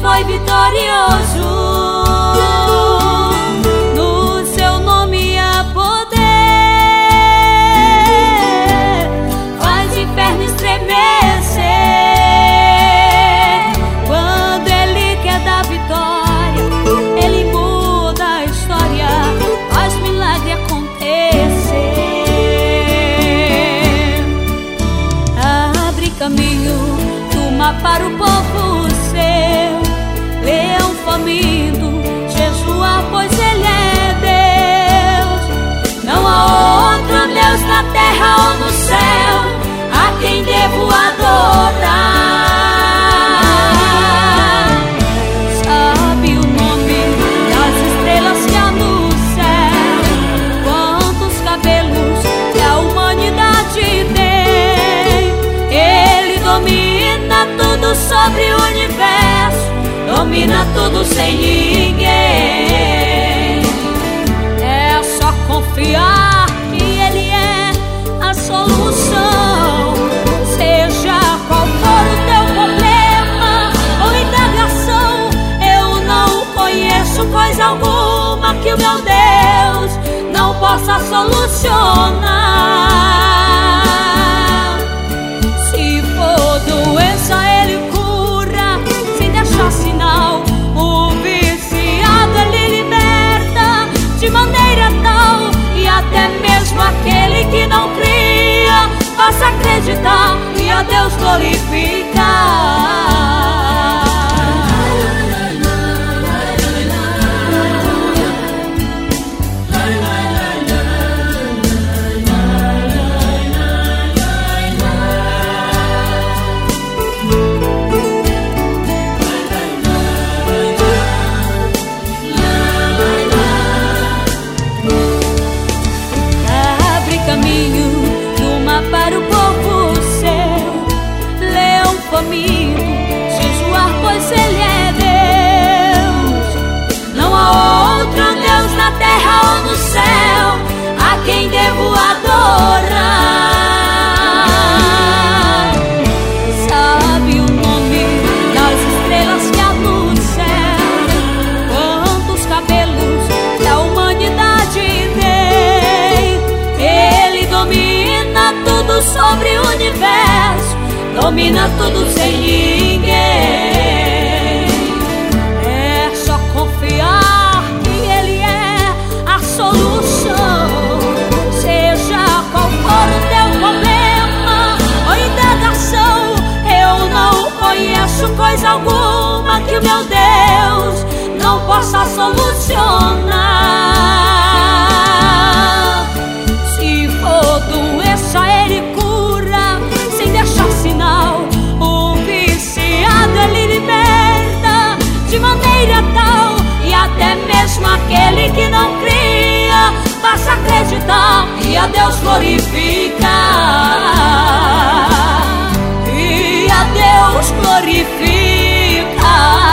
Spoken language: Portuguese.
foi vitorioso. No seu nome há poder, faz inferno estremecer. Quando ele quer dar vitória, ele muda a história, faz milagre acontecer. Abre caminho mar para o povo leão faminto, Jesua, pois ele é Deus. Não há outro Deus na terra ou no céu, a quem devo tudo sem ninguém. É só confiar que Ele é a solução. Seja qual for o teu problema ou indagação, eu não conheço coisa alguma que o meu Deus não possa solucionar. Aquele que não cria, faça acreditar e a Deus glorificar. Caminho domina tudo sem ninguém. É só confiar que Ele é a solução. Seja qual for o teu problema ou indagação, eu não conheço coisa alguma que meu Deus a Deus glorificar. E a Deus glorificar.